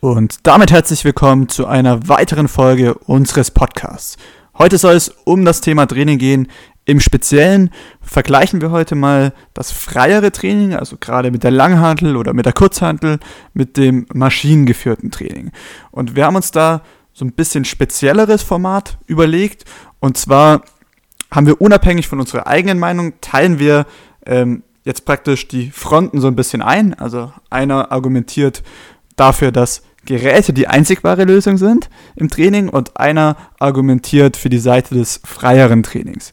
Und damit herzlich willkommen zu einer weiteren Folge unseres Podcasts. Heute soll es um das Thema Training gehen. Im Speziellen vergleichen wir heute mal das freiere Training, also gerade mit der Langhantel oder mit der Kurzhantel, mit dem maschinengeführten Training. Und wir haben uns da so ein bisschen spezielleres Format überlegt. Und zwar haben wir unabhängig von unserer eigenen Meinung, teilen wir ähm, jetzt praktisch die Fronten so ein bisschen ein. Also einer argumentiert dafür, dass Geräte die einzig wahre Lösung sind im Training und einer argumentiert für die Seite des freieren Trainings.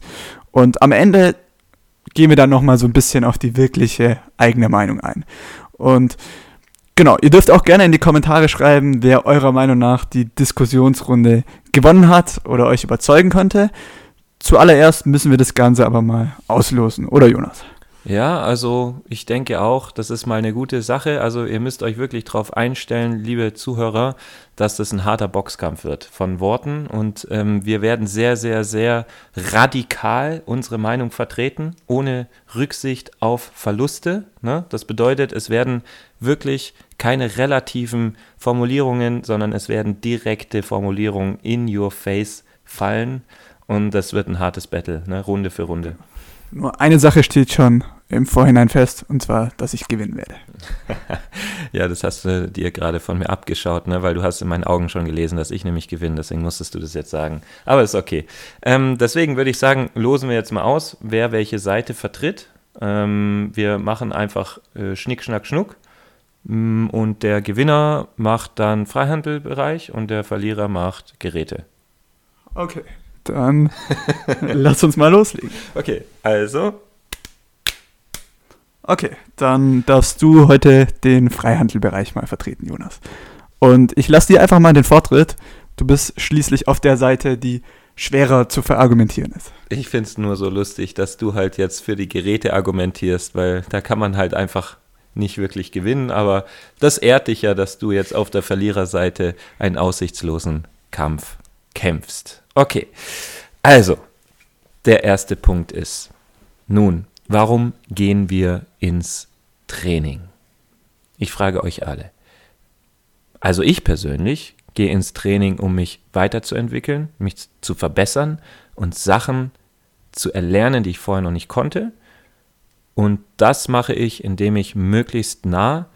Und am Ende gehen wir dann nochmal so ein bisschen auf die wirkliche eigene Meinung ein. Und genau, ihr dürft auch gerne in die Kommentare schreiben, wer eurer Meinung nach die Diskussionsrunde gewonnen hat oder euch überzeugen konnte. Zuallererst müssen wir das Ganze aber mal auslosen, oder Jonas? Ja, also ich denke auch, das ist mal eine gute Sache. Also ihr müsst euch wirklich darauf einstellen, liebe Zuhörer, dass das ein harter Boxkampf wird von Worten. Und ähm, wir werden sehr, sehr, sehr radikal unsere Meinung vertreten, ohne Rücksicht auf Verluste. Ne? Das bedeutet, es werden wirklich keine relativen Formulierungen, sondern es werden direkte Formulierungen in your face fallen. Und das wird ein hartes Battle, ne? Runde für Runde. Nur eine Sache steht schon im Vorhinein fest, und zwar, dass ich gewinnen werde. ja, das hast du dir gerade von mir abgeschaut, ne? weil du hast in meinen Augen schon gelesen, dass ich nämlich gewinne, deswegen musstest du das jetzt sagen. Aber ist okay. Ähm, deswegen würde ich sagen, losen wir jetzt mal aus, wer welche Seite vertritt. Ähm, wir machen einfach äh, Schnick, Schnack, Schnuck. Mm, und der Gewinner macht dann Freihandelbereich und der Verlierer macht Geräte. Okay, dann lass uns mal loslegen. Okay, also Okay, dann darfst du heute den Freihandelbereich mal vertreten, Jonas. Und ich lasse dir einfach mal den Vortritt. Du bist schließlich auf der Seite, die schwerer zu verargumentieren ist. Ich finde es nur so lustig, dass du halt jetzt für die Geräte argumentierst, weil da kann man halt einfach nicht wirklich gewinnen. Aber das ehrt dich ja, dass du jetzt auf der Verliererseite einen aussichtslosen Kampf kämpfst. Okay, also, der erste Punkt ist, nun, Warum gehen wir ins Training? Ich frage euch alle. Also ich persönlich gehe ins Training, um mich weiterzuentwickeln, mich zu verbessern und Sachen zu erlernen, die ich vorher noch nicht konnte. Und das mache ich, indem ich möglichst nah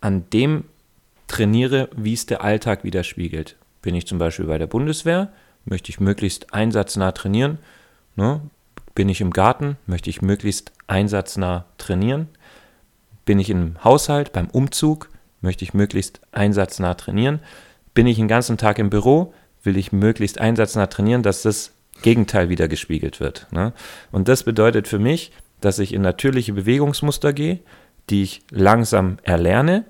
an dem trainiere, wie es der Alltag widerspiegelt. Bin ich zum Beispiel bei der Bundeswehr, möchte ich möglichst einsatznah trainieren. Ne? Bin ich im Garten, möchte ich möglichst einsatznah trainieren. Bin ich im Haushalt, beim Umzug, möchte ich möglichst einsatznah trainieren. Bin ich den ganzen Tag im Büro, will ich möglichst einsatznah trainieren, dass das Gegenteil wieder gespiegelt wird. Ne? Und das bedeutet für mich, dass ich in natürliche Bewegungsmuster gehe, die ich langsam erlerne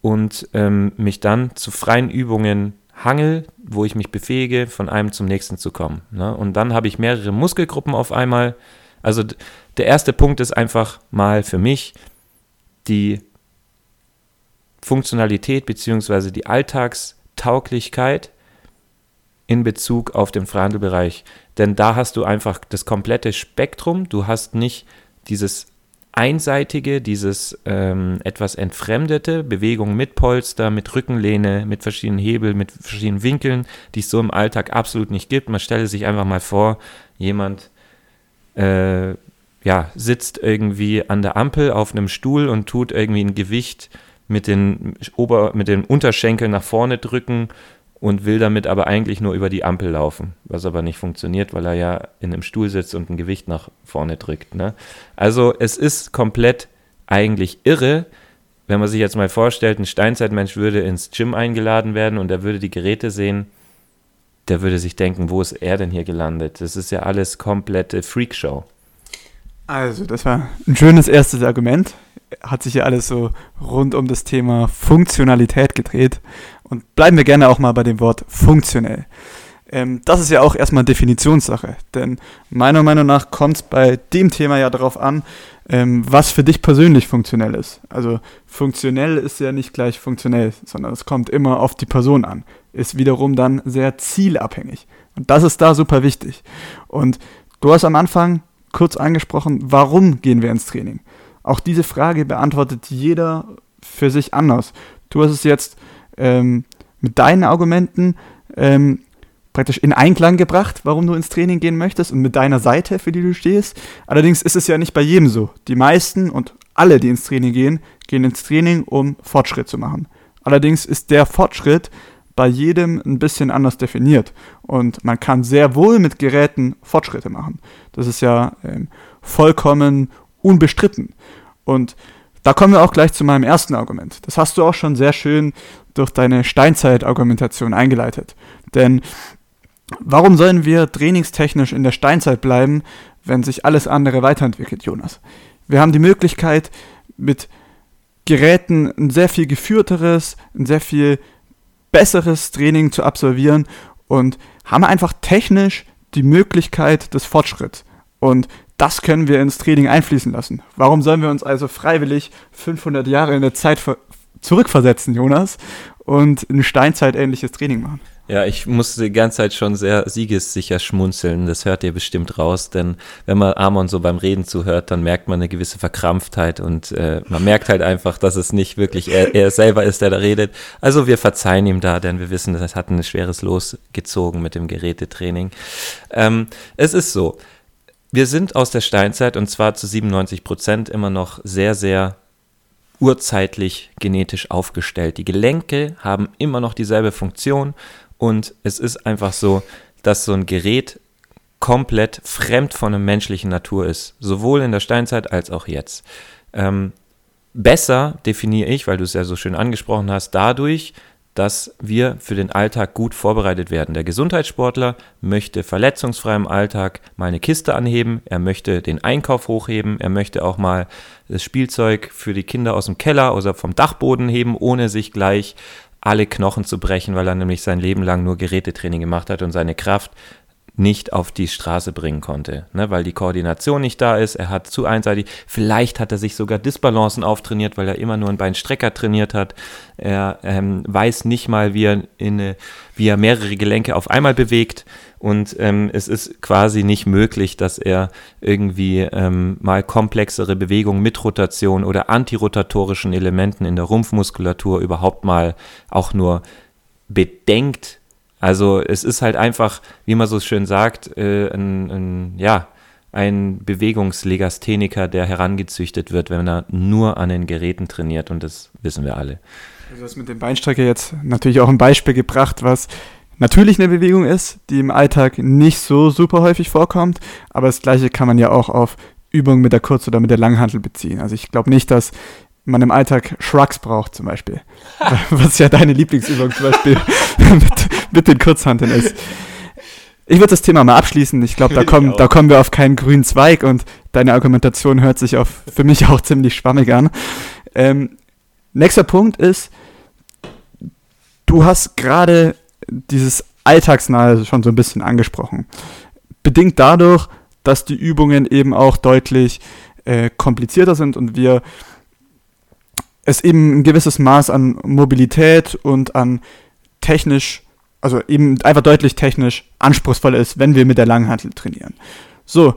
und ähm, mich dann zu freien Übungen hangel, wo ich mich befähige, von einem zum nächsten zu kommen. Ne? Und dann habe ich mehrere Muskelgruppen auf einmal. Also der erste Punkt ist einfach mal für mich die Funktionalität bzw. die Alltagstauglichkeit in Bezug auf den Freihandelbereich. Denn da hast du einfach das komplette Spektrum. Du hast nicht dieses einseitige, dieses ähm, etwas entfremdete, Bewegung mit Polster, mit Rückenlehne, mit verschiedenen Hebeln, mit verschiedenen Winkeln, die es so im Alltag absolut nicht gibt. Man stelle sich einfach mal vor, jemand äh, ja, sitzt irgendwie an der Ampel auf einem Stuhl und tut irgendwie ein Gewicht mit den, Ober-, mit den Unterschenkeln nach vorne drücken und will damit aber eigentlich nur über die Ampel laufen, was aber nicht funktioniert, weil er ja in einem Stuhl sitzt und ein Gewicht nach vorne drückt. Ne? Also es ist komplett eigentlich irre, wenn man sich jetzt mal vorstellt, ein Steinzeitmensch würde ins Gym eingeladen werden und er würde die Geräte sehen, der würde sich denken, wo ist er denn hier gelandet? Das ist ja alles komplette Freakshow. Also, das war ein schönes erstes Argument. Hat sich ja alles so rund um das Thema Funktionalität gedreht. Und bleiben wir gerne auch mal bei dem Wort funktionell. Ähm, das ist ja auch erstmal Definitionssache, denn meiner Meinung nach kommt es bei dem Thema ja darauf an, ähm, was für dich persönlich funktionell ist. Also funktionell ist ja nicht gleich funktionell, sondern es kommt immer auf die Person an. Ist wiederum dann sehr zielabhängig. Und das ist da super wichtig. Und du hast am Anfang kurz angesprochen, warum gehen wir ins Training? Auch diese Frage beantwortet jeder für sich anders. Du hast es jetzt ähm, mit deinen Argumenten ähm, praktisch in Einklang gebracht, warum du ins Training gehen möchtest und mit deiner Seite, für die du stehst. Allerdings ist es ja nicht bei jedem so. Die meisten und alle, die ins Training gehen, gehen ins Training, um Fortschritt zu machen. Allerdings ist der Fortschritt bei jedem ein bisschen anders definiert. Und man kann sehr wohl mit Geräten Fortschritte machen. Das ist ja ähm, vollkommen unbestritten. Und da kommen wir auch gleich zu meinem ersten Argument. Das hast du auch schon sehr schön durch deine Steinzeit-Argumentation eingeleitet. Denn warum sollen wir trainingstechnisch in der Steinzeit bleiben, wenn sich alles andere weiterentwickelt, Jonas? Wir haben die Möglichkeit, mit Geräten ein sehr viel geführteres, ein sehr viel besseres Training zu absolvieren und haben einfach technisch die Möglichkeit des Fortschritts. Und das können wir ins Training einfließen lassen. Warum sollen wir uns also freiwillig 500 Jahre in der Zeit zurückversetzen, Jonas, und ein Steinzeit-ähnliches Training machen? Ja, ich musste die ganze Zeit schon sehr siegessicher schmunzeln. Das hört ihr bestimmt raus, denn wenn man Amon so beim Reden zuhört, dann merkt man eine gewisse Verkrampftheit und äh, man merkt halt einfach, dass es nicht wirklich er, er selber ist, der da redet. Also wir verzeihen ihm da, denn wir wissen, das hat ein schweres Los gezogen mit dem Gerätetraining. Ähm, es ist so, wir sind aus der Steinzeit und zwar zu 97 Prozent immer noch sehr, sehr urzeitlich genetisch aufgestellt. Die Gelenke haben immer noch dieselbe Funktion und es ist einfach so, dass so ein Gerät komplett fremd von der menschlichen Natur ist. Sowohl in der Steinzeit als auch jetzt. Ähm, besser definiere ich, weil du es ja so schön angesprochen hast, dadurch, dass wir für den Alltag gut vorbereitet werden. Der Gesundheitssportler möchte verletzungsfrei im Alltag mal eine Kiste anheben, er möchte den Einkauf hochheben, er möchte auch mal das Spielzeug für die Kinder aus dem Keller oder vom Dachboden heben, ohne sich gleich alle Knochen zu brechen, weil er nämlich sein Leben lang nur Gerätetraining gemacht hat und seine Kraft nicht auf die Straße bringen konnte, ne, weil die Koordination nicht da ist. Er hat zu einseitig, vielleicht hat er sich sogar Disbalancen auftrainiert, weil er immer nur einen Beinstrecker trainiert hat. Er ähm, weiß nicht mal, wie er, in, wie er mehrere Gelenke auf einmal bewegt und ähm, es ist quasi nicht möglich, dass er irgendwie ähm, mal komplexere Bewegungen mit Rotation oder antirotatorischen Elementen in der Rumpfmuskulatur überhaupt mal auch nur bedenkt also es ist halt einfach, wie man so schön sagt, äh, ein, ein, ja, ein Bewegungslegastheniker, der herangezüchtet wird, wenn er nur an den Geräten trainiert und das wissen wir alle. Also das mit dem Beinstrecker jetzt natürlich auch ein Beispiel gebracht, was natürlich eine Bewegung ist, die im Alltag nicht so super häufig vorkommt, aber das gleiche kann man ja auch auf Übungen mit der Kurz- oder mit der Langhantel beziehen. Also ich glaube nicht, dass man im Alltag Shrugs braucht zum Beispiel. Was ja deine Lieblingsübung zum Beispiel mit, mit den Kurzhanteln ist. Ich würde das Thema mal abschließen. Ich glaube, da, kommen, da kommen wir auf keinen grünen Zweig und deine Argumentation hört sich auf, für mich auch ziemlich schwammig an. Ähm, nächster Punkt ist, du hast gerade dieses Alltagsnahe schon so ein bisschen angesprochen. Bedingt dadurch, dass die Übungen eben auch deutlich äh, komplizierter sind und wir es eben ein gewisses Maß an Mobilität und an technisch, also eben einfach deutlich technisch anspruchsvoll ist, wenn wir mit der Langhantel trainieren. So,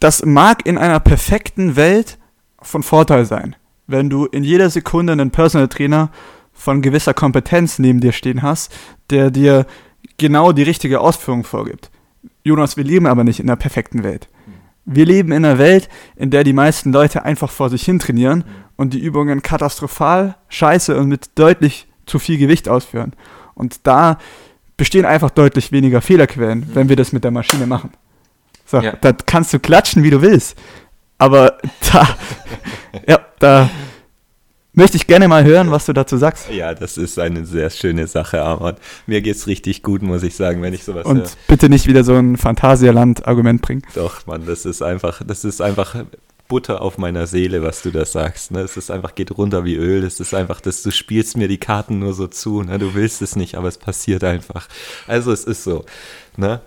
das mag in einer perfekten Welt von Vorteil sein, wenn du in jeder Sekunde einen Personal Trainer von gewisser Kompetenz neben dir stehen hast, der dir genau die richtige Ausführung vorgibt. Jonas, wir leben aber nicht in einer perfekten Welt. Wir leben in einer Welt, in der die meisten Leute einfach vor sich hin trainieren und die Übungen katastrophal, scheiße und mit deutlich zu viel Gewicht ausführen. Und da bestehen einfach deutlich weniger Fehlerquellen, wenn wir das mit der Maschine machen. So, ja. da kannst du klatschen, wie du willst. Aber da, ja, da möchte ich gerne mal hören, was du dazu sagst. Ja, das ist eine sehr schöne Sache, Armand. Mir geht es richtig gut, muss ich sagen, wenn ich sowas Und höre. bitte nicht wieder so ein Phantasialand-Argument bringen. Doch, Mann, das ist einfach, das ist einfach Butter auf meiner Seele, was du da sagst. Ne? Es ist einfach, geht runter wie Öl. Es ist einfach, dass du spielst mir die Karten nur so zu. Ne? Du willst es nicht, aber es passiert einfach. Also es ist so. Ne?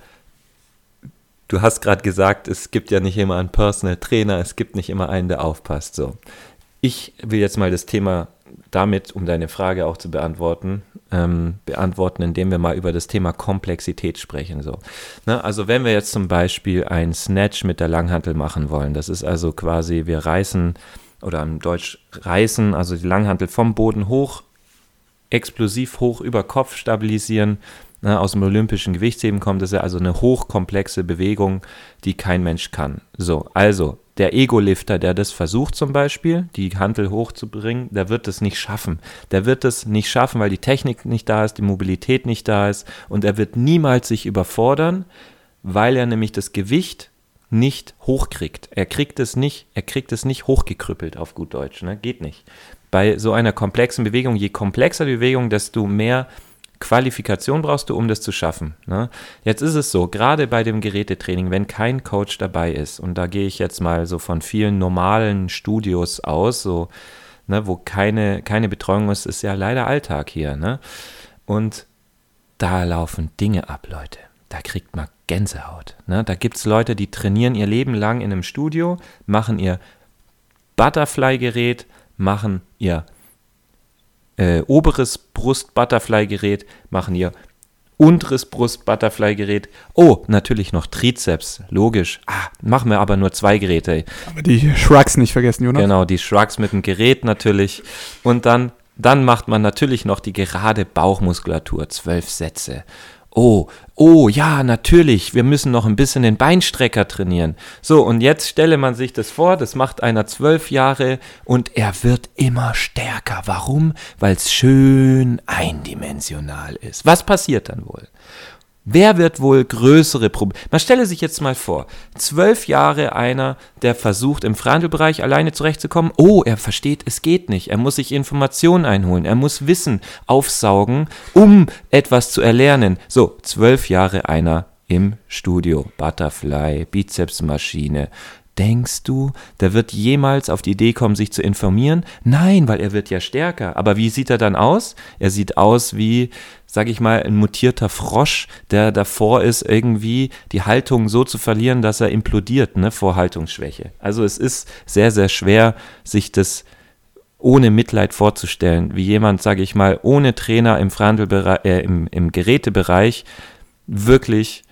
Du hast gerade gesagt, es gibt ja nicht immer einen Personal Trainer, es gibt nicht immer einen, der aufpasst. So. Ich will jetzt mal das Thema damit, um deine Frage auch zu beantworten, ähm, beantworten, indem wir mal über das Thema Komplexität sprechen. So. Ne, also wenn wir jetzt zum Beispiel ein Snatch mit der Langhantel machen wollen, das ist also quasi, wir reißen oder im Deutsch reißen, also die Langhantel vom Boden hoch explosiv hoch über Kopf stabilisieren. Ne, aus dem olympischen Gewichtsheben kommt das ja also eine hochkomplexe Bewegung, die kein Mensch kann. So, also der Ego-Lifter, der das versucht zum Beispiel, die Hantel hochzubringen, der wird es nicht schaffen. Der wird es nicht schaffen, weil die Technik nicht da ist, die Mobilität nicht da ist und er wird niemals sich überfordern, weil er nämlich das Gewicht nicht hochkriegt. Er kriegt es nicht, er kriegt es nicht hochgekrüppelt auf gut Deutsch, ne? Geht nicht. Bei so einer komplexen Bewegung, je komplexer die Bewegung, desto mehr Qualifikation brauchst du, um das zu schaffen. Ne? Jetzt ist es so, gerade bei dem Gerätetraining, wenn kein Coach dabei ist, und da gehe ich jetzt mal so von vielen normalen Studios aus, so, ne, wo keine, keine Betreuung ist, ist ja leider Alltag hier. Ne? Und da laufen Dinge ab, Leute. Da kriegt man Gänsehaut. Ne? Da gibt es Leute, die trainieren ihr Leben lang in einem Studio, machen ihr Butterfly-Gerät, machen ihr äh, oberes Brust-Butterfly-Gerät, machen ihr unteres Brust-Butterfly-Gerät. Oh, natürlich noch Trizeps, logisch. Ah, machen wir aber nur zwei Geräte. Aber die Shrugs nicht vergessen, Jonas. Genau, die Shrugs mit dem Gerät natürlich. Und dann, dann macht man natürlich noch die gerade Bauchmuskulatur, zwölf Sätze. Oh, oh, ja, natürlich, wir müssen noch ein bisschen den Beinstrecker trainieren. So, und jetzt stelle man sich das vor, das macht einer zwölf Jahre und er wird immer stärker. Warum? Weil es schön eindimensional ist. Was passiert dann wohl? Wer wird wohl größere Probleme? Man stelle sich jetzt mal vor, zwölf Jahre einer, der versucht im Freihandelbereich alleine zurechtzukommen. Oh, er versteht, es geht nicht. Er muss sich Informationen einholen. Er muss Wissen aufsaugen, um etwas zu erlernen. So, zwölf Jahre einer im Studio. Butterfly, Bizepsmaschine, Denkst du, der wird jemals auf die Idee kommen, sich zu informieren? Nein, weil er wird ja stärker. Aber wie sieht er dann aus? Er sieht aus wie, sag ich mal, ein mutierter Frosch, der davor ist, irgendwie die Haltung so zu verlieren, dass er implodiert, ne, vor Haltungsschwäche. Also es ist sehr, sehr schwer, sich das ohne Mitleid vorzustellen, wie jemand, sage ich mal, ohne Trainer im, äh, im, im Gerätebereich wirklich,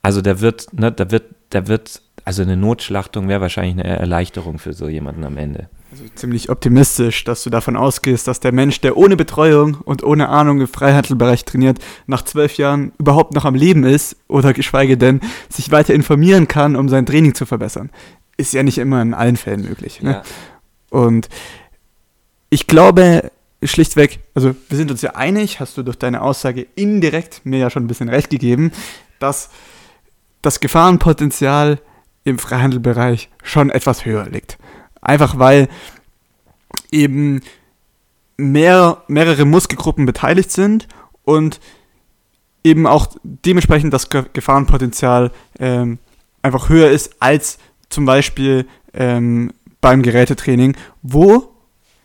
also der wird, ne, der wird, der wird also eine Notschlachtung wäre wahrscheinlich eine Erleichterung für so jemanden am Ende. Also ziemlich optimistisch, dass du davon ausgehst, dass der Mensch, der ohne Betreuung und ohne Ahnung im Freihandelbereich trainiert, nach zwölf Jahren überhaupt noch am Leben ist oder geschweige denn sich weiter informieren kann, um sein Training zu verbessern. Ist ja nicht immer in allen Fällen möglich. Ne? Ja. Und ich glaube schlichtweg, also wir sind uns ja einig, hast du durch deine Aussage indirekt mir ja schon ein bisschen recht gegeben, dass das Gefahrenpotenzial im Freihandelbereich schon etwas höher liegt. Einfach weil eben mehr, mehrere Muskelgruppen beteiligt sind und eben auch dementsprechend das Gefahrenpotenzial ähm, einfach höher ist als zum Beispiel ähm, beim Gerätetraining, wo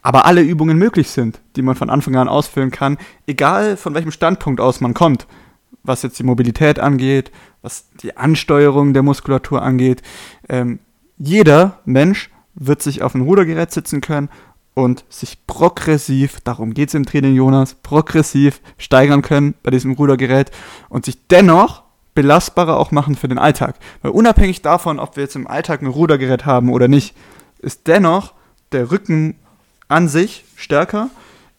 aber alle Übungen möglich sind, die man von Anfang an ausführen kann, egal von welchem Standpunkt aus man kommt, was jetzt die Mobilität angeht, was die Ansteuerung der Muskulatur angeht. Ähm, jeder Mensch wird sich auf ein Rudergerät sitzen können und sich progressiv, darum geht es im Training Jonas, progressiv steigern können bei diesem Rudergerät und sich dennoch belastbarer auch machen für den Alltag. Weil unabhängig davon, ob wir jetzt im Alltag ein Rudergerät haben oder nicht, ist dennoch der Rücken an sich stärker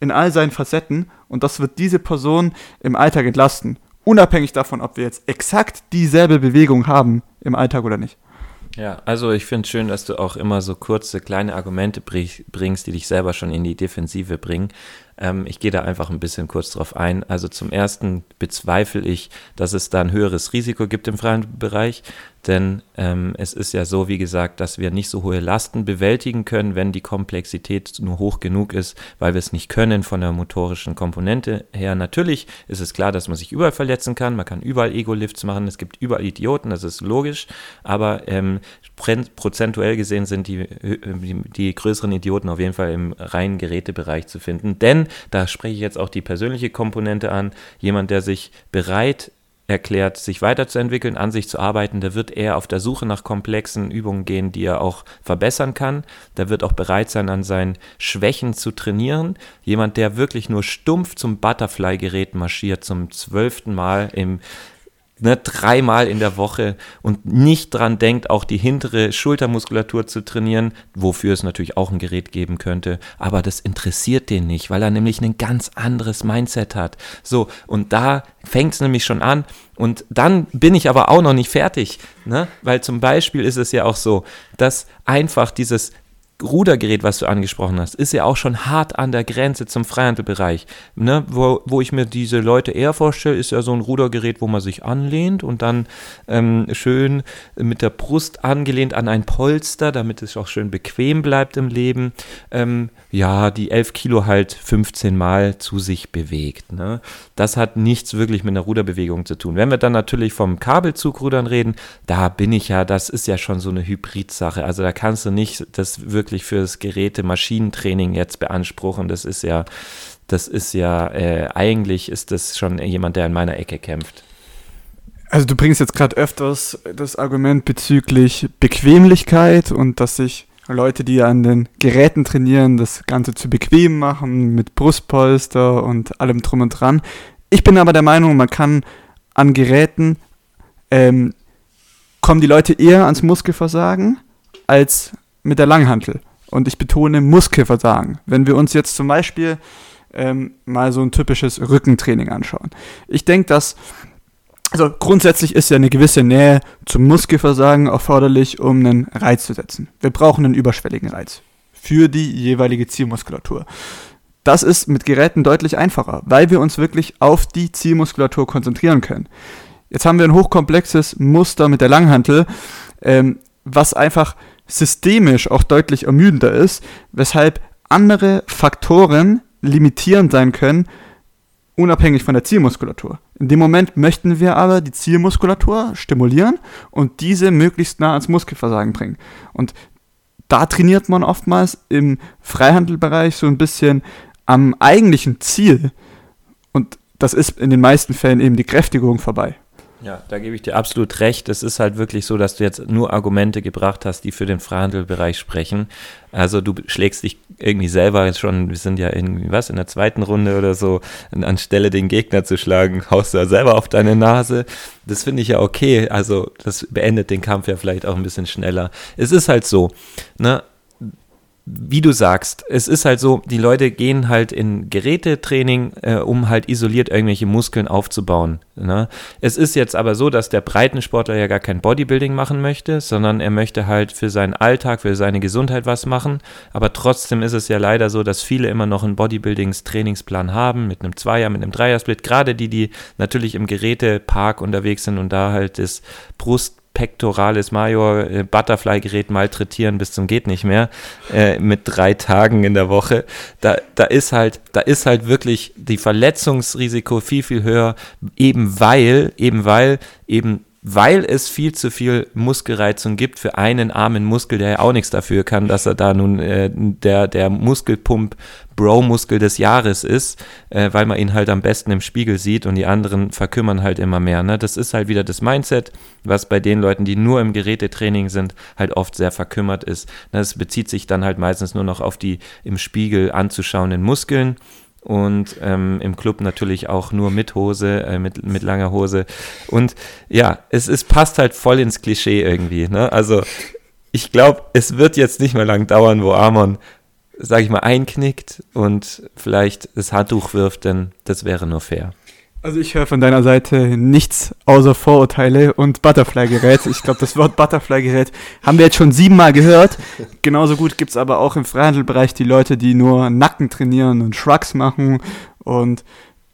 in all seinen Facetten und das wird diese Person im Alltag entlasten unabhängig davon, ob wir jetzt exakt dieselbe Bewegung haben im Alltag oder nicht. Ja, also ich finde es schön, dass du auch immer so kurze, kleine Argumente bringst, die dich selber schon in die Defensive bringen. Ähm, ich gehe da einfach ein bisschen kurz drauf ein. Also zum ersten bezweifle ich, dass es da ein höheres Risiko gibt im freien Bereich. Denn ähm, es ist ja so, wie gesagt, dass wir nicht so hohe Lasten bewältigen können, wenn die Komplexität nur hoch genug ist, weil wir es nicht können von der motorischen Komponente her. Natürlich ist es klar, dass man sich überall verletzen kann, man kann überall Ego-Lifts machen, es gibt überall Idioten, das ist logisch, aber ähm, prozentuell gesehen sind die, die, die größeren Idioten auf jeden Fall im reinen Gerätebereich zu finden. Denn, da spreche ich jetzt auch die persönliche Komponente an, jemand, der sich bereit erklärt, sich weiterzuentwickeln, an sich zu arbeiten, der wird eher auf der Suche nach komplexen Übungen gehen, die er auch verbessern kann. Der wird auch bereit sein, an seinen Schwächen zu trainieren. Jemand, der wirklich nur stumpf zum Butterfly-Gerät marschiert, zum zwölften Mal im ne, dreimal in der Woche und nicht dran denkt, auch die hintere Schultermuskulatur zu trainieren, wofür es natürlich auch ein Gerät geben könnte, aber das interessiert den nicht, weil er nämlich ein ganz anderes Mindset hat. So, und da fängt es nämlich schon an. Und dann bin ich aber auch noch nicht fertig, ne? weil zum Beispiel ist es ja auch so, dass einfach dieses Rudergerät, was du angesprochen hast, ist ja auch schon hart an der Grenze zum Freihandelbereich. Ne? Wo, wo ich mir diese Leute eher vorstelle, ist ja so ein Rudergerät, wo man sich anlehnt und dann ähm, schön mit der Brust angelehnt an ein Polster, damit es auch schön bequem bleibt im Leben. Ähm, ja, die 11 Kilo halt 15 Mal zu sich bewegt. Ne? Das hat nichts wirklich mit einer Ruderbewegung zu tun. Wenn wir dann natürlich vom Kabelzugrudern reden, da bin ich ja, das ist ja schon so eine Hybrid-Sache. Also da kannst du nicht das wirklich wirklich für das Geräte-Maschinentraining jetzt beanspruchen. Das ist ja, das ist ja, äh, eigentlich ist das schon jemand, der in meiner Ecke kämpft. Also du bringst jetzt gerade öfters das Argument bezüglich Bequemlichkeit und dass sich Leute, die an den Geräten trainieren, das Ganze zu bequem machen mit Brustpolster und allem drum und dran. Ich bin aber der Meinung, man kann an Geräten ähm, kommen die Leute eher ans Muskelversagen als mit der Langhantel. Und ich betone Muskelversagen. Wenn wir uns jetzt zum Beispiel ähm, mal so ein typisches Rückentraining anschauen. Ich denke, dass, also grundsätzlich ist ja eine gewisse Nähe zum Muskelversagen erforderlich, um einen Reiz zu setzen. Wir brauchen einen überschwelligen Reiz für die jeweilige Zielmuskulatur. Das ist mit Geräten deutlich einfacher, weil wir uns wirklich auf die Zielmuskulatur konzentrieren können. Jetzt haben wir ein hochkomplexes Muster mit der Langhantel, ähm, was einfach systemisch auch deutlich ermüdender ist, weshalb andere Faktoren limitierend sein können, unabhängig von der Zielmuskulatur. In dem Moment möchten wir aber die Zielmuskulatur stimulieren und diese möglichst nah ans Muskelversagen bringen. Und da trainiert man oftmals im Freihandelbereich so ein bisschen am eigentlichen Ziel. Und das ist in den meisten Fällen eben die Kräftigung vorbei. Ja, da gebe ich dir absolut recht. Es ist halt wirklich so, dass du jetzt nur Argumente gebracht hast, die für den Freihandelbereich sprechen. Also du schlägst dich irgendwie selber jetzt schon, wir sind ja irgendwie, was, in der zweiten Runde oder so, anstelle den Gegner zu schlagen, haust du ja selber auf deine Nase. Das finde ich ja okay. Also das beendet den Kampf ja vielleicht auch ein bisschen schneller. Es ist halt so, ne? Wie du sagst, es ist halt so, die Leute gehen halt in Gerätetraining, äh, um halt isoliert irgendwelche Muskeln aufzubauen. Ne? Es ist jetzt aber so, dass der Breitensportler ja gar kein Bodybuilding machen möchte, sondern er möchte halt für seinen Alltag, für seine Gesundheit was machen. Aber trotzdem ist es ja leider so, dass viele immer noch einen Bodybuildings-Trainingsplan haben, mit einem Zweier, mit einem Dreiersplit. Gerade die, die natürlich im Gerätepark unterwegs sind und da halt das Brust Pectoralis Major äh, Butterfly-Gerät malträtieren bis zum geht nicht mehr äh, mit drei Tagen in der Woche. Da, da ist halt, da ist halt wirklich die Verletzungsrisiko viel, viel höher, eben weil, eben weil eben weil es viel zu viel Muskelreizung gibt für einen armen Muskel, der ja auch nichts dafür kann, dass er da nun äh, der, der Muskelpump Bro-Muskel des Jahres ist, äh, weil man ihn halt am besten im Spiegel sieht und die anderen verkümmern halt immer mehr. Ne? Das ist halt wieder das Mindset, was bei den Leuten, die nur im Gerätetraining sind, halt oft sehr verkümmert ist. Das bezieht sich dann halt meistens nur noch auf die im Spiegel anzuschauenden Muskeln und ähm, im Club natürlich auch nur mit Hose, äh, mit, mit langer Hose. Und ja, es, es passt halt voll ins Klischee irgendwie. Ne? Also ich glaube, es wird jetzt nicht mehr lang dauern, wo Amon, sag ich mal, einknickt und vielleicht das Handtuch wirft, denn das wäre nur fair. Also ich höre von deiner Seite nichts außer Vorurteile und Butterfly-Gerät. Ich glaube, das Wort Butterfly-Gerät haben wir jetzt schon siebenmal gehört. Genauso gut gibt es aber auch im Freihandelbereich die Leute, die nur Nacken trainieren und Shrugs machen und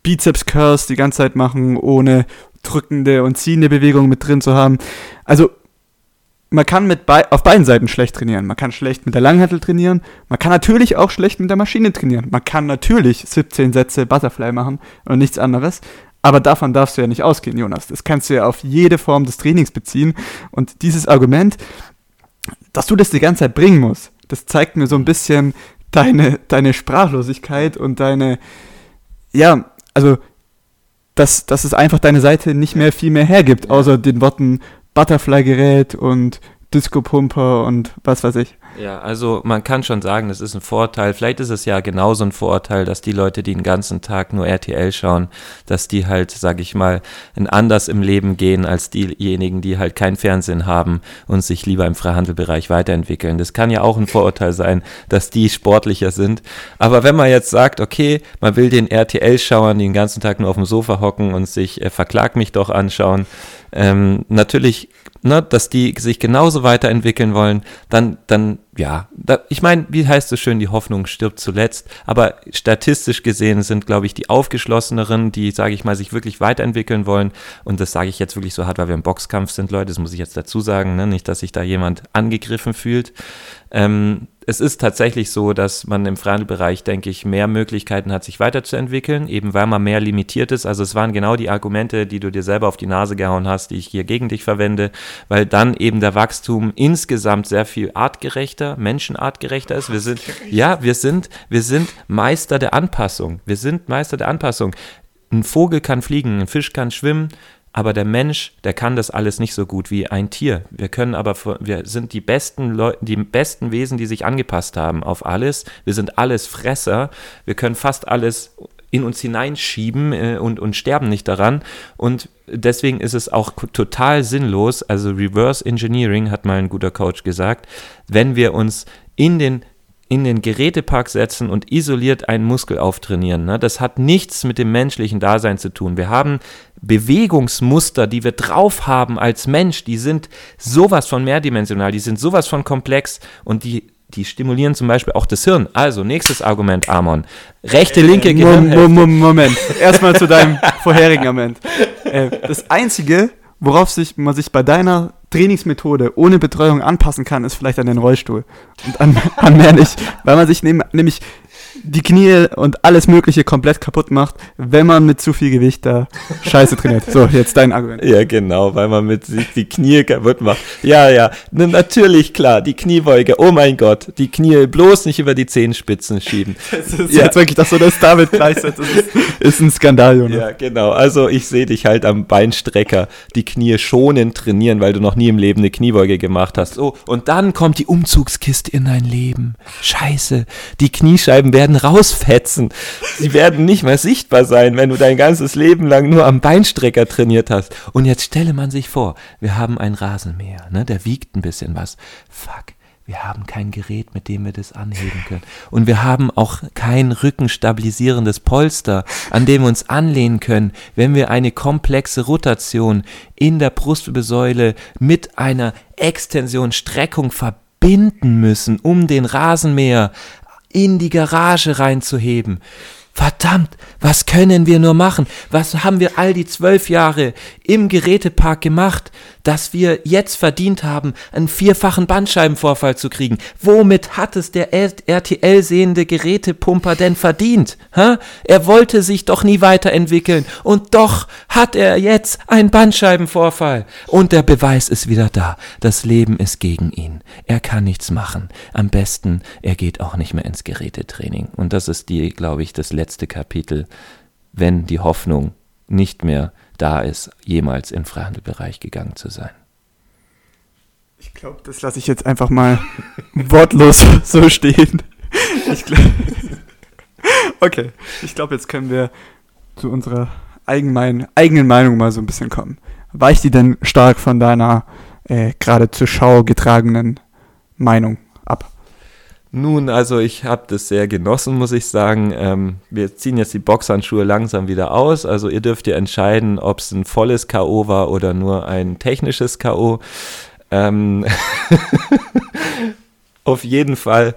Bizeps-Curls die ganze Zeit machen, ohne drückende und ziehende Bewegungen mit drin zu haben. Also man kann mit bei, auf beiden Seiten schlecht trainieren. Man kann schlecht mit der Langhantel trainieren. Man kann natürlich auch schlecht mit der Maschine trainieren. Man kann natürlich 17 Sätze Butterfly machen und nichts anderes. Aber davon darfst du ja nicht ausgehen, Jonas. Das kannst du ja auf jede Form des Trainings beziehen. Und dieses Argument, dass du das die ganze Zeit bringen musst, das zeigt mir so ein bisschen deine, deine Sprachlosigkeit und deine, ja, also, dass, dass es einfach deine Seite nicht mehr viel mehr hergibt, außer den Worten Butterfly-Gerät und Disco-Pumper und was weiß ich. Ja, also man kann schon sagen, das ist ein Vorteil. Vielleicht ist es ja genauso ein Vorteil, dass die Leute, die den ganzen Tag nur RTL schauen, dass die halt, sag ich mal, ein anders im Leben gehen als diejenigen, die halt kein Fernsehen haben und sich lieber im Freihandelbereich weiterentwickeln. Das kann ja auch ein Vorurteil sein, dass die sportlicher sind. Aber wenn man jetzt sagt, okay, man will den RTL-Schauern, die den ganzen Tag nur auf dem Sofa hocken und sich äh, Verklag mich doch anschauen, ähm, natürlich, ne, dass die sich genauso weiterentwickeln wollen, dann, dann, ja, da, ich meine, wie heißt es schön, die Hoffnung stirbt zuletzt, aber statistisch gesehen sind, glaube ich, die aufgeschlosseneren, die, sage ich mal, sich wirklich weiterentwickeln wollen, und das sage ich jetzt wirklich so hart, weil wir im Boxkampf sind, Leute, das muss ich jetzt dazu sagen, ne, nicht, dass sich da jemand angegriffen fühlt, ähm, es ist tatsächlich so, dass man im Freihandelbereich, denke ich, mehr Möglichkeiten hat, sich weiterzuentwickeln, eben weil man mehr limitiert ist. Also es waren genau die Argumente, die du dir selber auf die Nase gehauen hast, die ich hier gegen dich verwende, weil dann eben der Wachstum insgesamt sehr viel artgerechter, menschenartgerechter ist. Wir sind, ja, wir sind, wir sind Meister der Anpassung. Wir sind Meister der Anpassung. Ein Vogel kann fliegen, ein Fisch kann schwimmen, aber der Mensch, der kann das alles nicht so gut wie ein Tier. Wir können aber, wir sind die besten Leute, die besten Wesen, die sich angepasst haben auf alles. Wir sind alles Fresser. Wir können fast alles in uns hineinschieben äh, und, und sterben nicht daran. Und deswegen ist es auch total sinnlos, also Reverse Engineering hat mal ein guter Coach gesagt, wenn wir uns in den in den Gerätepark setzen und isoliert einen Muskel auftrainieren. Ne? Das hat nichts mit dem menschlichen Dasein zu tun. Wir haben Bewegungsmuster, die wir drauf haben als Mensch, die sind sowas von mehrdimensional, die sind sowas von komplex und die, die stimulieren zum Beispiel auch das Hirn. Also, nächstes Argument, Amon. Rechte, linke äh, Gehirnhälfte. Moment, erstmal zu deinem vorherigen Argument. Äh, das Einzige, worauf sich, man sich bei deiner Trainingsmethode ohne Betreuung anpassen kann, ist vielleicht an den Rollstuhl. Und an, an mehr nicht. Weil man sich nehm, nämlich die Knie und alles Mögliche komplett kaputt macht, wenn man mit zu viel Gewicht da Scheiße trainiert. So, jetzt dein Argument. Ja, genau, weil man mit die Knie kaputt macht. Ja, ja, ne, natürlich, klar, die Kniebeuge, oh mein Gott, die Knie bloß nicht über die Zehenspitzen schieben. Das ist ja. jetzt wirklich, dass du das damit gleichsetzt, ist, ist ein Skandal, Jonas. Ja, genau, also ich sehe dich halt am Beinstrecker die Knie schonend trainieren, weil du noch nie im Leben eine Kniebeuge gemacht hast. Oh, und dann kommt die Umzugskiste in dein Leben. Scheiße, die Kniescheiben werden werden rausfetzen. Sie werden nicht mehr sichtbar sein, wenn du dein ganzes Leben lang nur am Beinstrecker trainiert hast. Und jetzt stelle man sich vor, wir haben ein Rasenmäher, ne? der wiegt ein bisschen was. Fuck. Wir haben kein Gerät, mit dem wir das anheben können. Und wir haben auch kein rückenstabilisierendes Polster, an dem wir uns anlehnen können, wenn wir eine komplexe Rotation in der Brustwirbelsäule mit einer Extension, Streckung verbinden müssen, um den Rasenmäher in die Garage reinzuheben. Verdammt, was können wir nur machen? Was haben wir all die zwölf Jahre im Gerätepark gemacht? Dass wir jetzt verdient haben, einen vierfachen Bandscheibenvorfall zu kriegen. Womit hat es der RTL sehende Gerätepumper denn verdient? Ha? Er wollte sich doch nie weiterentwickeln und doch hat er jetzt einen Bandscheibenvorfall. Und der Beweis ist wieder da. Das Leben ist gegen ihn. Er kann nichts machen. Am besten, er geht auch nicht mehr ins Gerätetraining. Und das ist die, glaube ich, das letzte Kapitel, wenn die Hoffnung nicht mehr da ist, jemals im Freihandelbereich gegangen zu sein. Ich glaube, das lasse ich jetzt einfach mal wortlos so stehen. Ich okay, ich glaube, jetzt können wir zu unserer eigenen, eigenen Meinung mal so ein bisschen kommen. Weicht die denn stark von deiner äh, gerade zur Schau getragenen Meinung ab? Nun, also ich habe das sehr genossen, muss ich sagen. Ähm, wir ziehen jetzt die Boxhandschuhe langsam wieder aus. Also ihr dürft ja entscheiden, ob es ein volles K.O. war oder nur ein technisches K.O. Ähm Auf jeden Fall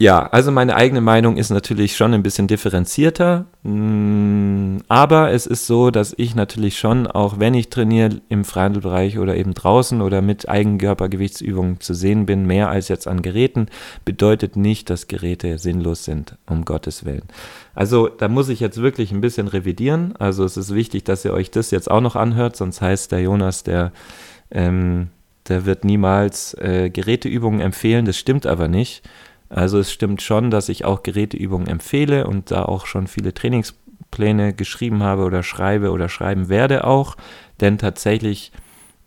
ja, also meine eigene Meinung ist natürlich schon ein bisschen differenzierter, mm, aber es ist so, dass ich natürlich schon, auch wenn ich trainiere im Freihandelbereich oder eben draußen oder mit Eigenkörpergewichtsübungen zu sehen bin, mehr als jetzt an Geräten, bedeutet nicht, dass Geräte sinnlos sind, um Gottes Willen. Also da muss ich jetzt wirklich ein bisschen revidieren. Also es ist wichtig, dass ihr euch das jetzt auch noch anhört, sonst heißt der Jonas, der, ähm, der wird niemals äh, Geräteübungen empfehlen, das stimmt aber nicht also es stimmt schon, dass ich auch Geräteübungen empfehle und da auch schon viele Trainingspläne geschrieben habe oder schreibe oder schreiben werde auch. Denn tatsächlich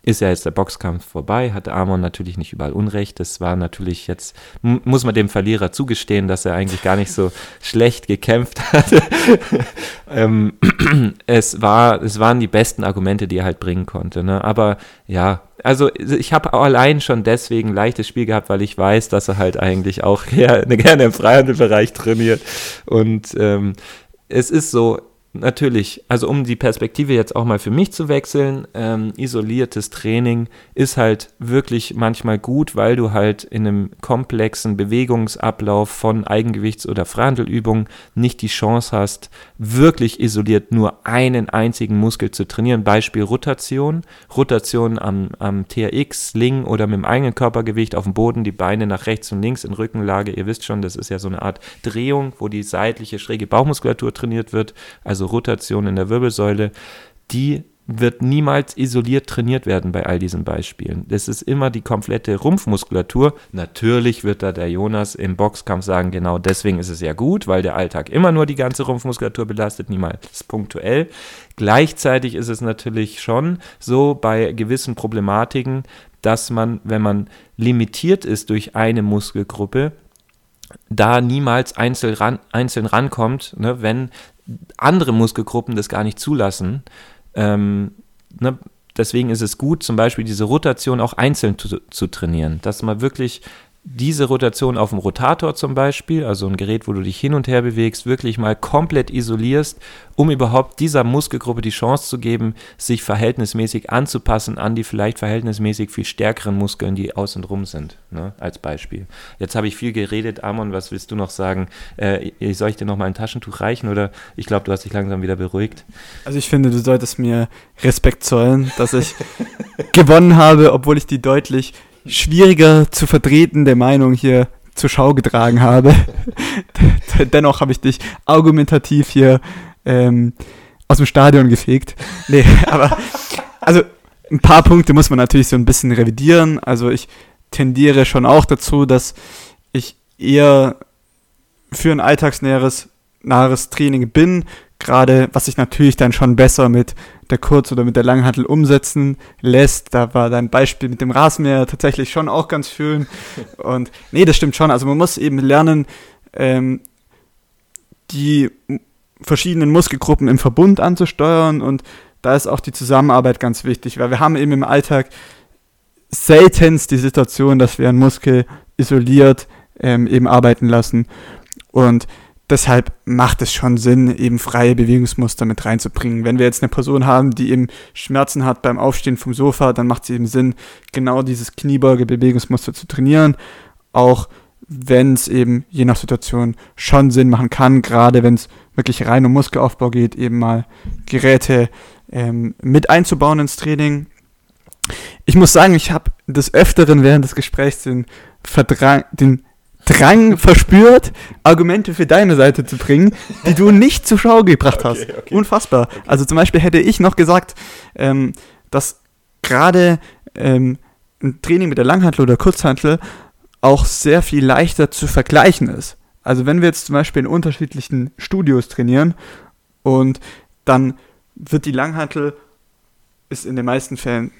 ist ja jetzt der Boxkampf vorbei, hatte Amon natürlich nicht überall Unrecht. Das war natürlich jetzt, muss man dem Verlierer zugestehen, dass er eigentlich gar nicht so schlecht gekämpft hat. ähm, es, war, es waren die besten Argumente, die er halt bringen konnte. Ne? Aber ja, also ich habe allein schon deswegen ein leichtes Spiel gehabt, weil ich weiß, dass er halt eigentlich auch gerne, gerne im Freihandelbereich trainiert. Und ähm, es ist so, natürlich, also um die Perspektive jetzt auch mal für mich zu wechseln, ähm, isoliertes Training ist halt wirklich manchmal gut, weil du halt in einem komplexen Bewegungsablauf von Eigengewichts- oder Frontalübungen nicht die Chance hast, wirklich isoliert nur einen einzigen Muskel zu trainieren. Beispiel Rotation. Rotation am, am TRX, Sling oder mit dem eigenen Körpergewicht auf dem Boden, die Beine nach rechts und links in Rückenlage. Ihr wisst schon, das ist ja so eine Art Drehung, wo die seitliche schräge Bauchmuskulatur trainiert wird. Also Rotation in der Wirbelsäule, die wird niemals isoliert trainiert werden bei all diesen Beispielen. Das ist immer die komplette Rumpfmuskulatur. Natürlich wird da der Jonas im Boxkampf sagen, genau deswegen ist es ja gut, weil der Alltag immer nur die ganze Rumpfmuskulatur belastet, niemals punktuell. Gleichzeitig ist es natürlich schon so bei gewissen Problematiken, dass man, wenn man limitiert ist durch eine Muskelgruppe, da niemals einzeln, ran, einzeln rankommt, ne, wenn andere Muskelgruppen das gar nicht zulassen. Ähm, ne, deswegen ist es gut, zum Beispiel diese Rotation auch einzeln zu, zu trainieren, dass man wirklich diese Rotation auf dem Rotator zum Beispiel, also ein Gerät, wo du dich hin und her bewegst, wirklich mal komplett isolierst, um überhaupt dieser Muskelgruppe die Chance zu geben, sich verhältnismäßig anzupassen an die vielleicht verhältnismäßig viel stärkeren Muskeln, die außen rum sind, ne, als Beispiel. Jetzt habe ich viel geredet. Amon, was willst du noch sagen? Äh, soll ich dir noch mal ein Taschentuch reichen oder ich glaube, du hast dich langsam wieder beruhigt? Also ich finde, du solltest mir Respekt zollen, dass ich gewonnen habe, obwohl ich die deutlich schwieriger zu vertretende Meinung hier zur Schau getragen habe. Dennoch habe ich dich argumentativ hier ähm, aus dem Stadion gefegt. Nee, aber also ein paar Punkte muss man natürlich so ein bisschen revidieren. Also ich tendiere schon auch dazu, dass ich eher für ein alltagsnäheres nahes Training bin, gerade was sich natürlich dann schon besser mit der Kurz- oder mit der Langhantel umsetzen lässt. Da war dein Beispiel mit dem Rasenmäher tatsächlich schon auch ganz schön. Und nee, das stimmt schon. Also man muss eben lernen, ähm, die verschiedenen Muskelgruppen im Verbund anzusteuern und da ist auch die Zusammenarbeit ganz wichtig, weil wir haben eben im Alltag seltenst die Situation, dass wir einen Muskel isoliert ähm, eben arbeiten lassen. Und deshalb macht es schon Sinn, eben freie Bewegungsmuster mit reinzubringen. Wenn wir jetzt eine Person haben, die eben Schmerzen hat beim Aufstehen vom Sofa, dann macht es eben Sinn, genau dieses Kniebeuge-Bewegungsmuster zu trainieren. Auch wenn es eben je nach Situation schon Sinn machen kann, gerade wenn es wirklich rein um Muskelaufbau geht, eben mal Geräte ähm, mit einzubauen ins Training. Ich muss sagen, ich habe des Öfteren während des Gesprächs den, Verdrang, den Drang verspürt, Argumente für deine Seite zu bringen, die du nicht zur Schau gebracht hast. Okay, okay. Unfassbar. Okay. Also zum Beispiel hätte ich noch gesagt, ähm, dass gerade ähm, ein Training mit der Langhantel oder Kurzhantel auch sehr viel leichter zu vergleichen ist. Also wenn wir jetzt zum Beispiel in unterschiedlichen Studios trainieren und dann wird die Langhantel ist in den meisten Fällen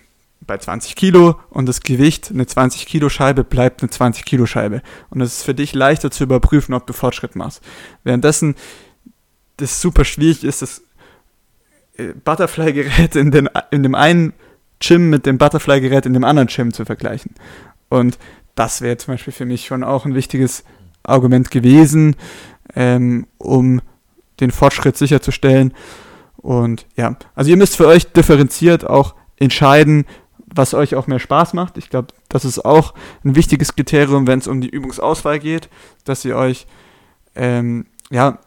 bei 20 Kilo und das Gewicht, eine 20 Kilo Scheibe bleibt eine 20 Kilo Scheibe. Und es ist für dich leichter zu überprüfen, ob du Fortschritt machst. Währenddessen das super schwierig ist, das äh, Butterfly-Gerät in, in dem einen Gym mit dem Butterfly-Gerät in dem anderen Gym zu vergleichen. Und das wäre zum Beispiel für mich schon auch ein wichtiges Argument gewesen, ähm, um den Fortschritt sicherzustellen. Und ja, also ihr müsst für euch differenziert auch entscheiden, was euch auch mehr Spaß macht. Ich glaube, das ist auch ein wichtiges Kriterium, wenn es um die Übungsauswahl geht, dass ihr euch ähm, ja,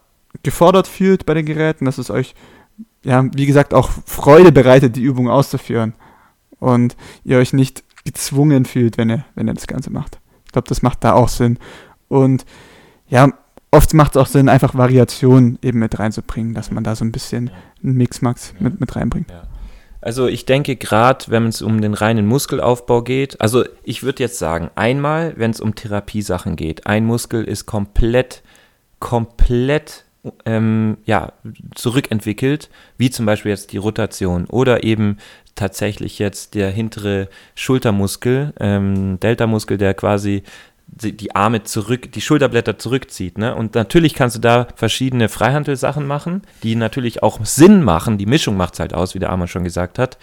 gefordert fühlt bei den Geräten, dass es euch, ja, wie gesagt, auch Freude bereitet, die Übung auszuführen. Und ihr euch nicht gezwungen fühlt, wenn ihr, wenn ihr das Ganze macht. Ich glaube, das macht da auch Sinn. Und ja, oft macht es auch Sinn, einfach Variationen eben mit reinzubringen, dass man da so ein bisschen einen Mixmax mit, mit reinbringt. Ja. Also ich denke gerade, wenn es um den reinen Muskelaufbau geht, also ich würde jetzt sagen, einmal, wenn es um Therapiesachen geht, ein Muskel ist komplett, komplett ähm, ja, zurückentwickelt, wie zum Beispiel jetzt die Rotation oder eben tatsächlich jetzt der hintere Schultermuskel, ähm, Delta-Muskel, der quasi die Arme zurück, die Schulterblätter zurückzieht. Ne? Und natürlich kannst du da verschiedene Freihandelsachen machen, die natürlich auch Sinn machen. Die Mischung macht es halt aus, wie der Armer schon gesagt hat.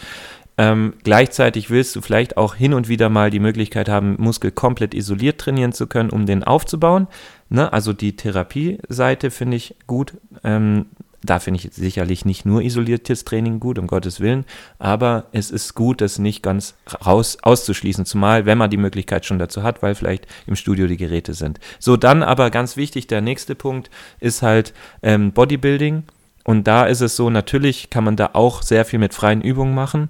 Ähm, gleichzeitig willst du vielleicht auch hin und wieder mal die Möglichkeit haben, Muskel komplett isoliert trainieren zu können, um den aufzubauen. Ne? Also die Therapieseite finde ich gut. Ähm, da finde ich sicherlich nicht nur isoliertes Training gut, um Gottes Willen, aber es ist gut, das nicht ganz raus auszuschließen, zumal wenn man die Möglichkeit schon dazu hat, weil vielleicht im Studio die Geräte sind. So, dann aber ganz wichtig, der nächste Punkt ist halt ähm, Bodybuilding. Und da ist es so, natürlich kann man da auch sehr viel mit freien Übungen machen,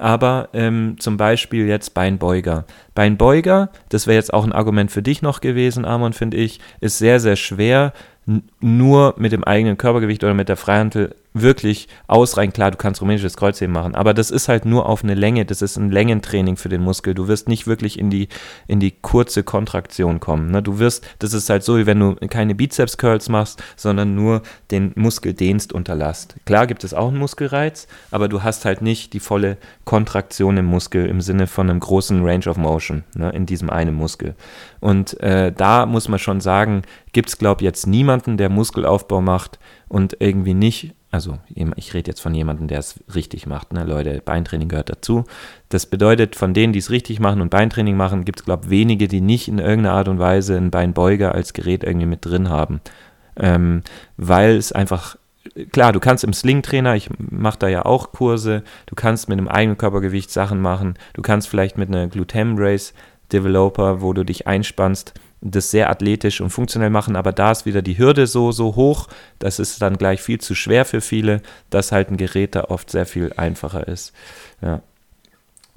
aber ähm, zum Beispiel jetzt Beinbeuger. Beinbeuger, das wäre jetzt auch ein Argument für dich noch gewesen, Amon, finde ich, ist sehr, sehr schwer nur mit dem eigenen Körpergewicht oder mit der Freihantel wirklich ausreichend. Klar, du kannst rumänisches Kreuzheben machen, aber das ist halt nur auf eine Länge. Das ist ein Längentraining für den Muskel. Du wirst nicht wirklich in die, in die kurze Kontraktion kommen. Ne? Du wirst, das ist halt so, wie wenn du keine Bizeps-Curls machst, sondern nur den Muskel dehnst unter Last. Klar gibt es auch einen Muskelreiz, aber du hast halt nicht die volle Kontraktion im Muskel im Sinne von einem großen Range of Motion ne? in diesem einen Muskel. Und äh, da muss man schon sagen, gibt es, glaube ich, jetzt niemanden, der Muskelaufbau macht und irgendwie nicht, also ich rede jetzt von jemandem, der es richtig macht, ne, Leute, Beintraining gehört dazu. Das bedeutet, von denen, die es richtig machen und Beintraining machen, gibt es, glaube ich, wenige, die nicht in irgendeiner Art und Weise einen Beinbeuger als Gerät irgendwie mit drin haben. Ähm, weil es einfach klar, du kannst im Sling-Trainer, ich mache da ja auch Kurse, du kannst mit einem eigenen Körpergewicht Sachen machen, du kannst vielleicht mit einer Glutam Race Developer, wo du dich einspannst, das sehr athletisch und funktionell machen, aber da ist wieder die Hürde so, so hoch, das ist dann gleich viel zu schwer für viele, dass halt ein Gerät da oft sehr viel einfacher ist. Ja.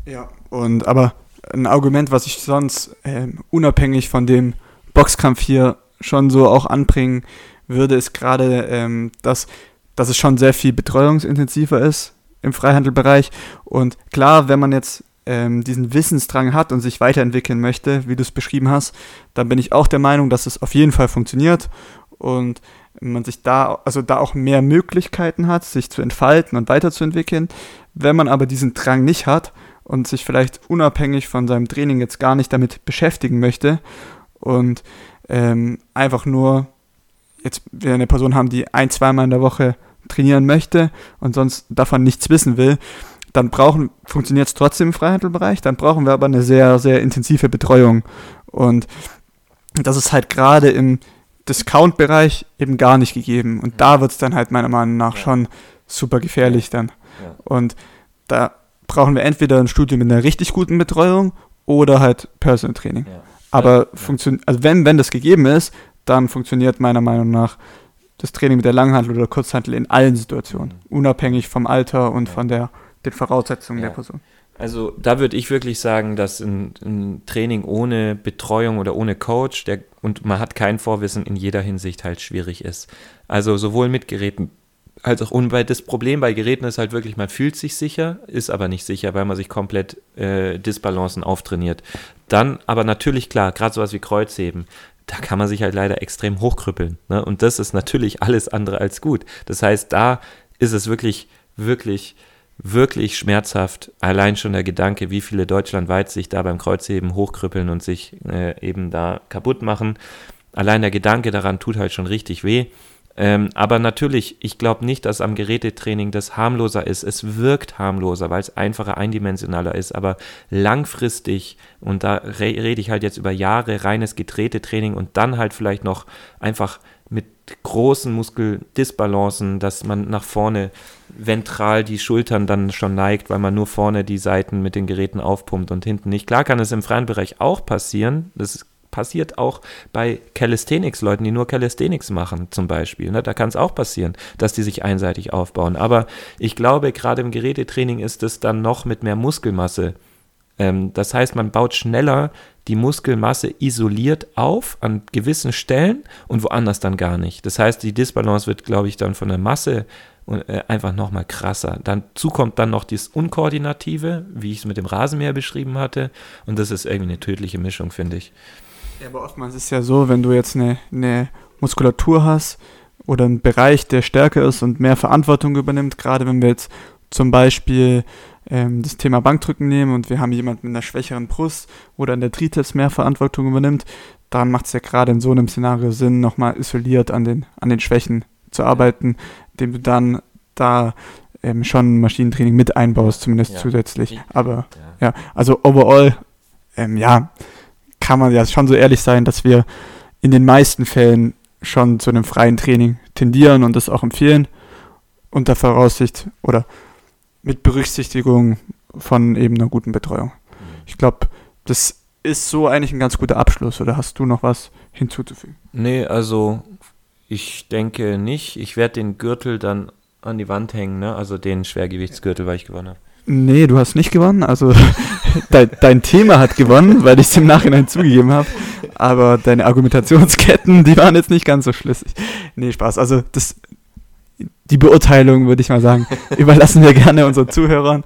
Ja, und aber ein Argument, was ich sonst äh, unabhängig von dem Boxkampf hier schon so auch anbringen würde, ist gerade, ähm, dass, dass es schon sehr viel betreuungsintensiver ist im Freihandelbereich. Und klar, wenn man jetzt ähm, diesen Wissensdrang hat und sich weiterentwickeln möchte, wie du es beschrieben hast, dann bin ich auch der Meinung, dass es auf jeden Fall funktioniert und man sich da, also da auch mehr Möglichkeiten hat, sich zu entfalten und weiterzuentwickeln. Wenn man aber diesen Drang nicht hat und sich vielleicht unabhängig von seinem Training jetzt gar nicht damit beschäftigen möchte und ähm, einfach nur jetzt wir eine Person haben, die ein, zweimal in der Woche trainieren möchte und sonst davon nichts wissen will, dann brauchen, funktioniert es trotzdem im Freihandelbereich, dann brauchen wir aber eine sehr, sehr intensive Betreuung. Und das ist halt gerade im Discount-Bereich eben gar nicht gegeben. Und da wird es dann halt meiner Meinung nach ja. schon super gefährlich dann. Ja. Und da brauchen wir entweder ein Studio mit einer richtig guten Betreuung oder halt Personal Training. Ja. Aber funktioniert, also wenn, wenn das gegeben ist, dann funktioniert meiner Meinung nach das Training mit der Langhandel oder Kurzhandel in allen Situationen, mhm. unabhängig vom Alter und von der den Voraussetzungen ja. der Person. Also da würde ich wirklich sagen, dass ein, ein, Training ohne Betreuung oder ohne Coach der, und man hat kein Vorwissen in jeder Hinsicht halt schwierig ist. Also sowohl mit Geräten als auch und das Problem bei Geräten ist halt wirklich, man fühlt sich sicher, ist aber nicht sicher, weil man sich komplett äh, Disbalancen auftrainiert. Dann aber natürlich klar, gerade sowas wie Kreuzheben, da kann man sich halt leider extrem hochkrüppeln. Ne? Und das ist natürlich alles andere als gut. Das heißt, da ist es wirklich, wirklich wirklich schmerzhaft. Allein schon der Gedanke, wie viele deutschlandweit sich da beim Kreuzheben hochkrüppeln und sich äh, eben da kaputt machen. Allein der Gedanke daran tut halt schon richtig weh. Ähm, aber natürlich, ich glaube nicht, dass am Gerätetraining das harmloser ist. Es wirkt harmloser, weil es einfacher, eindimensionaler ist. Aber langfristig, und da re rede ich halt jetzt über Jahre reines Gerätetraining und dann halt vielleicht noch einfach mit großen Muskeldisbalancen, dass man nach vorne ventral die Schultern dann schon neigt, weil man nur vorne die Seiten mit den Geräten aufpumpt und hinten nicht. Klar kann es im freien Bereich auch passieren. Das passiert auch bei Calisthenics-Leuten, die nur Calisthenics machen zum Beispiel. Ne? Da kann es auch passieren, dass die sich einseitig aufbauen. Aber ich glaube, gerade im Gerätetraining ist es dann noch mit mehr Muskelmasse. Ähm, das heißt, man baut schneller die Muskelmasse isoliert auf an gewissen Stellen und woanders dann gar nicht. Das heißt, die Disbalance wird, glaube ich, dann von der Masse äh, einfach nochmal krasser. Dazu kommt dann noch das Unkoordinative, wie ich es mit dem Rasenmäher beschrieben hatte. Und das ist irgendwie eine tödliche Mischung, finde ich. Ja, aber oftmals ist es ja so, wenn du jetzt eine, eine Muskulatur hast oder ein Bereich, der stärker ist und mehr Verantwortung übernimmt, gerade wenn wir jetzt zum Beispiel ähm, das Thema Bankdrücken nehmen und wir haben jemanden mit einer schwächeren Brust oder in der Trizeps mehr Verantwortung übernimmt, dann macht es ja gerade in so einem Szenario Sinn, nochmal isoliert an den, an den Schwächen zu arbeiten, indem du dann da ähm, schon Maschinentraining mit einbaust, zumindest Ja. zusätzlich. Aber Ja. ja, also overall, ähm, ja, kann man ja schon so ehrlich sein, dass wir in den meisten Fällen schon zu einem freien Training tendieren und das auch empfehlen, unter Voraussicht oder mit Berücksichtigung von eben einer guten Betreuung. Ich glaube, das ist so eigentlich ein ganz guter Abschluss. Oder hast du noch was hinzuzufügen? Nee, also ich denke nicht. Ich werde den Gürtel dann an die Wand hängen, ne? Also den Schwergewichtsgürtel, weil ich gewonnen habe. Nee, du hast nicht gewonnen. Also dein, dein Thema hat gewonnen, weil ich es im Nachhinein zugegeben habe. Aber deine Argumentationsketten, die waren jetzt nicht ganz so schlüssig. Nee, Spaß. Also das, die Beurteilung, würde ich mal sagen, überlassen wir gerne unseren Zuhörern.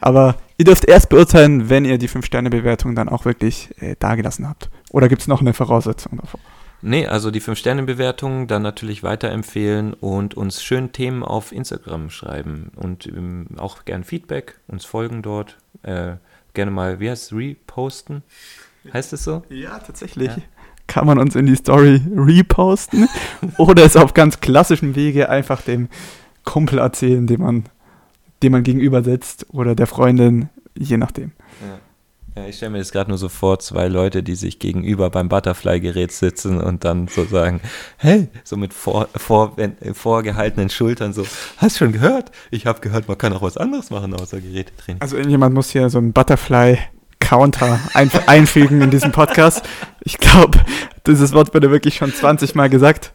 Aber ihr dürft erst beurteilen, wenn ihr die 5-Sterne-Bewertung dann auch wirklich äh, dagelassen habt. Oder gibt es noch eine Voraussetzung davor? Nee, also die 5-Sterne-Bewertung dann natürlich weiterempfehlen und uns schön Themen auf Instagram schreiben und ähm, auch gern Feedback, uns folgen dort. Äh, gerne mal, wie heißt es, reposten? Heißt es so? Ja, tatsächlich. Ja. Kann man uns in die Story reposten oder es auf ganz klassischem Wege einfach dem Kumpel erzählen, dem man, dem man gegenüber sitzt oder der Freundin, je nachdem. Ja, ich stelle mir das gerade nur so vor, zwei Leute, die sich gegenüber beim Butterfly-Gerät sitzen und dann so sagen, hey, so mit vor, vor, vorgehaltenen Schultern so, hast schon gehört? Ich habe gehört, man kann auch was anderes machen außer Gerätetraining. Also irgendjemand muss hier so einen Butterfly-Counter einf einfügen in diesem Podcast. Ich glaube, dieses Wort wurde wirklich schon 20 Mal gesagt.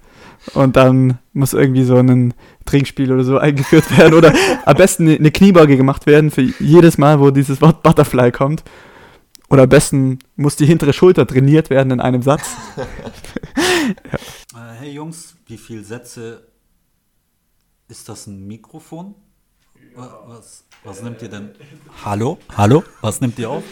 Und dann muss irgendwie so ein Trinkspiel oder so eingeführt werden. Oder am besten eine Kniebeuge gemacht werden für jedes Mal, wo dieses Wort Butterfly kommt. Oder am besten muss die hintere Schulter trainiert werden in einem Satz. Äh, hey Jungs, wie viele Sätze ist das ein Mikrofon? Wa- Was, was nimmt ihr denn? Hallo? Hallo? Was nimmt ihr auf?